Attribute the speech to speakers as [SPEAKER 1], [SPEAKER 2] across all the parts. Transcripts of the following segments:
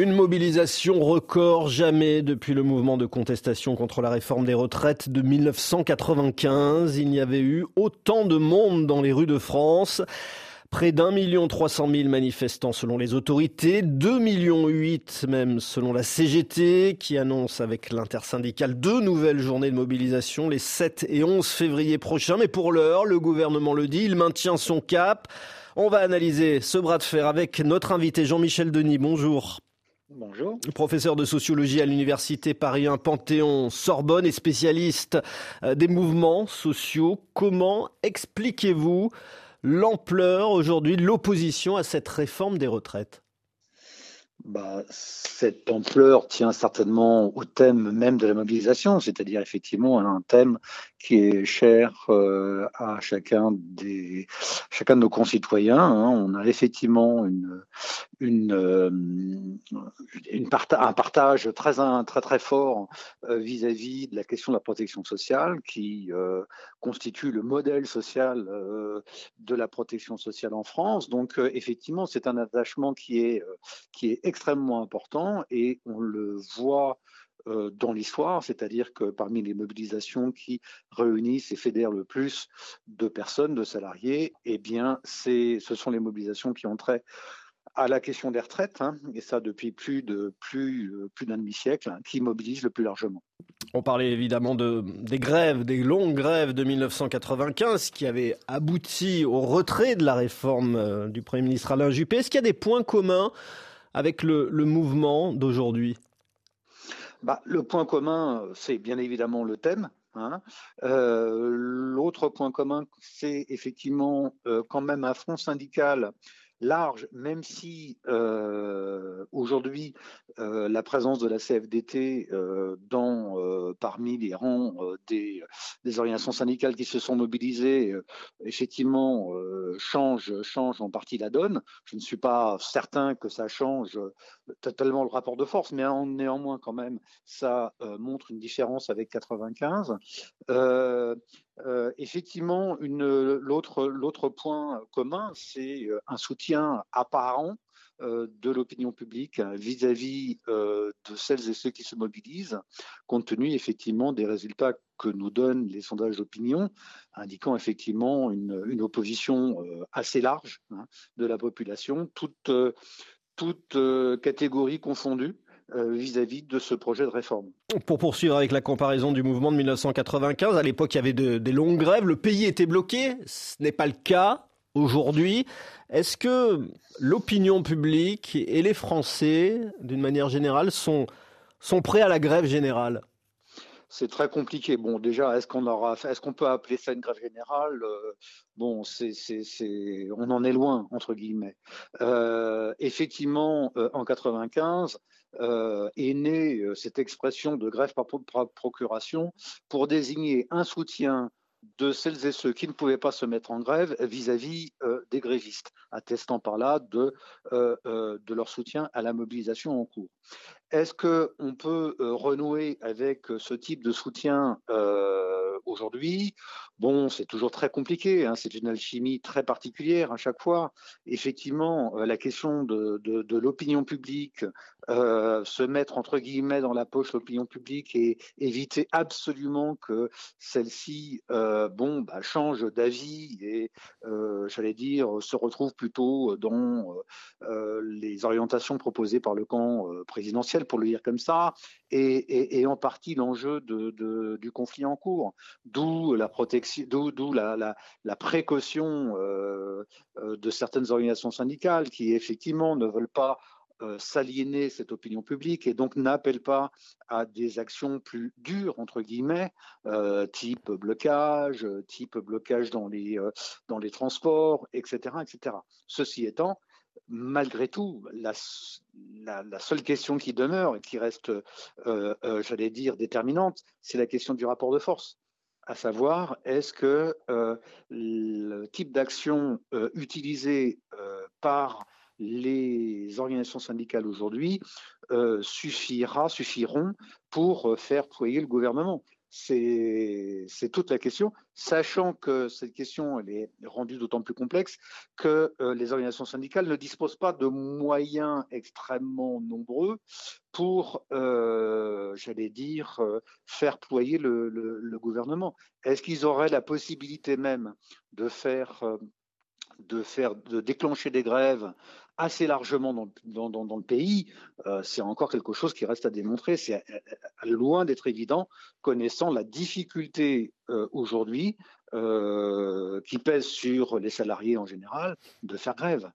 [SPEAKER 1] Une mobilisation record jamais depuis le mouvement de contestation contre la réforme des retraites de 1995. Il n'y avait eu autant de monde dans les rues de France. Près d'un million trois cent mille manifestants selon les autorités, deux millions huit même selon la CGT qui annonce avec l'intersyndicale deux nouvelles journées de mobilisation les 7 et 11 février prochains. Mais pour l'heure, le gouvernement le dit, il maintient son cap. On va analyser ce bras de fer avec notre invité Jean-Michel Denis. Bonjour.
[SPEAKER 2] Bonjour.
[SPEAKER 1] Professeur de sociologie à l'université Paris 1 Panthéon Sorbonne et spécialiste euh, des mouvements sociaux. Comment expliquez-vous l'ampleur aujourd'hui de l'opposition à cette réforme des retraites?
[SPEAKER 2] Bah, cette ampleur tient certainement au thème même de la mobilisation, c'est-à-dire effectivement un thème qui est cher euh, à chacun des chacun de nos concitoyens. Hein. On a effectivement une une, euh, un partage très très très fort euh, vis-à-vis de la question de la protection sociale qui constitue le modèle social de la protection sociale en France. Donc effectivement, c'est un attachement qui est qui est extrêmement important et on le voit euh, dans l'histoire, c'est-à-dire que parmi les mobilisations qui réunissent et fédèrent le plus de personnes, de salariés, eh bien, ce sont les mobilisations qui ont à la question des retraites, hein, et ça depuis plus de plus, euh, plus d'un demi-siècle, hein, qui mobilisent le plus largement.
[SPEAKER 1] On parlait évidemment de, des grèves, des longues grèves de 1995 qui avaient abouti au retrait de la réforme euh, du Premier ministre Alain Juppé. Est-ce qu'il y a des points communs avec le, mouvement d'aujourd'hui
[SPEAKER 2] bah, Le point commun, c'est bien évidemment le thème. Hein. Euh, l'autre point commun, c'est effectivement euh, quand même un front syndical large, même si euh, aujourd'hui euh, la présence de la CFDT euh, dans, parmi les rangs des, organisations syndicales qui se sont mobilisées, effectivement, change, change en partie la donne. Je ne suis pas certain que ça change totalement le rapport de force, mais néanmoins quand même, ça montre une différence avec 95. Euh, effectivement, l'autre point commun, c'est euh, un soutien apparent euh, de l'opinion publique vis-à-vis de celles et ceux qui se mobilisent, compte tenu effectivement des résultats que nous donnent les sondages d'opinion, indiquant effectivement une, opposition assez large hein, de la population, toute, toute catégorie confondue. Euh, vis-à-vis de ce projet de réforme.
[SPEAKER 1] Pour poursuivre avec la comparaison du mouvement de 1995, à l'époque il y avait des longues grèves, le pays était bloqué, ce n'est pas le cas aujourd'hui. Est-ce que l'opinion publique et les Français, d'une manière générale, sont, sont prêts à la grève générale?
[SPEAKER 2] C'est très compliqué. Bon, déjà, est-ce qu'on aura, est-ce qu'on peut appeler ça une grève générale euh, Bon, c'est, c'est, on en est loin entre guillemets. Euh, effectivement, en 95, euh, est née euh, cette expression de grève par, procuration pour désigner un soutien de celles et ceux qui ne pouvaient pas se mettre en grève vis-à-vis euh, des grévistes, attestant par là de, de leur soutien à la mobilisation en cours. Est-ce qu'on peut renouer avec ce type de soutien aujourd'hui Bon, c'est toujours très compliqué, hein, c'est une alchimie très particulière à chaque fois. Effectivement, la question de, l'opinion publique, euh, se mettre entre guillemets dans la poche l'opinion publique et éviter absolument que celle-ci euh, bon, bah, change d'avis et, euh, j'allais dire, se retrouve plutôt dans les orientations proposées par le camp présidentiel, pour le dire comme ça, et, en partie l'enjeu du conflit en cours, d'où la protection, la, la, la, précaution de certaines organisations syndicales qui effectivement ne veulent pas euh, s'aliéner cette opinion publique et donc n'appelle pas à des actions plus dures, entre guillemets, euh, type blocage, type blocage dans les, euh, transports, etc., etc. Ceci étant, malgré tout, la, seule question qui demeure et qui reste, j'allais dire, déterminante, c'est la question du rapport de force à savoir est-ce que le type d'action utilisé par les organisations syndicales aujourd'hui euh, suffira, suffiront pour euh, faire ployer le gouvernement? C'est toute la question, sachant que cette question elle est rendue d'autant plus complexe que euh, les organisations syndicales ne disposent pas de moyens extrêmement nombreux pour, euh, j'allais dire, euh, faire ployer le, le gouvernement. Est-ce qu'ils auraient la possibilité même de faire de faire, de déclencher des grèves assez largement dans, le pays, euh, c'est encore quelque chose qui reste à démontrer. C'est euh, euh, loin d'être évident, connaissant la difficulté aujourd'hui qui pèse sur les salariés en général de faire grève.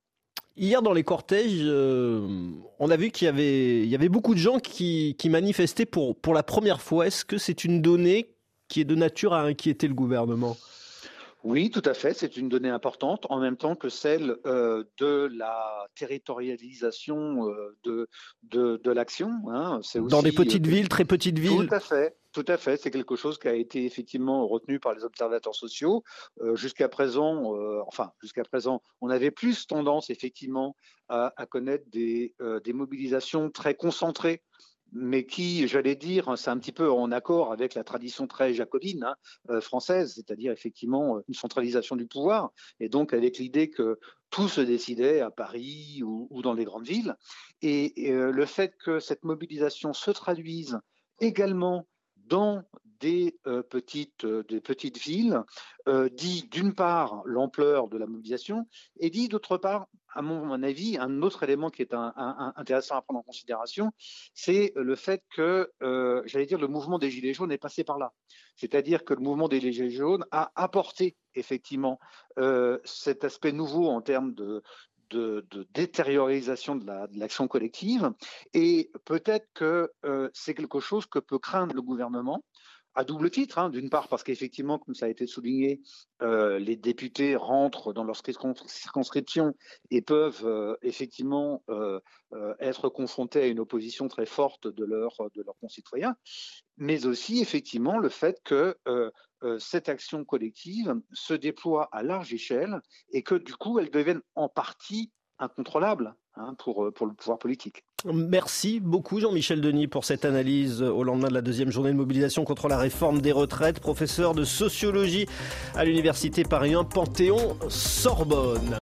[SPEAKER 1] Hier, dans les cortèges, on a vu qu'il y avait, beaucoup de gens qui, qui manifestaient pour, pour la première fois. Est-ce que c'est une donnée qui est de nature à inquiéter le gouvernement?
[SPEAKER 2] Oui, tout à fait. C'est une donnée importante, en même temps que celle euh, de la territorialisation euh, de, de, l'action.
[SPEAKER 1] Hein. Dans des petites euh, villes, très petites villes.
[SPEAKER 2] Tout à fait. Tout à fait, c'est quelque chose qui a été effectivement retenu par les observateurs sociaux. jusqu'à présent, enfin jusqu'à présent, on avait plus tendance effectivement à, à connaître des, des mobilisations très concentrées mais qui, j'allais dire, c'est un petit peu en accord avec la tradition très jacobine hein, euh, française, c'est-à-dire effectivement une centralisation du pouvoir, et donc avec l'idée que tout se décidait à Paris ou, dans les grandes villes. Et, euh, le fait que cette mobilisation se traduise également dans des, euh, petites, des petites villes dit d'une part l'ampleur de la mobilisation et dit d'autre part à mon avis, un autre élément qui est intéressant à prendre en considération, c'est le fait que, euh, j'allais dire, le mouvement des Gilets jaunes est passé par là. C'est-à-dire que le mouvement des Gilets jaunes a apporté effectivement euh, cet aspect nouveau en termes de, détériorisation de l'action collective. Et peut-être que euh, c'est quelque chose que peut craindre le gouvernement à double titre. Hein. D'une part, parce qu'effectivement, comme ça a été souligné, euh, les députés rentrent dans leur circonscription et peuvent euh, effectivement euh, être confrontés à une opposition très forte de, de leurs concitoyens, mais aussi effectivement le fait que cette action collective se déploie à large échelle et que du coup, elle devienne en partie incontrôlable hein, pour, pour le pouvoir politique.
[SPEAKER 1] Merci beaucoup Jean-Michel Denis pour cette analyse au lendemain de la deuxième journée de mobilisation contre la réforme des retraites, professeur de sociologie à l'université Paris 1 Panthéon Sorbonne.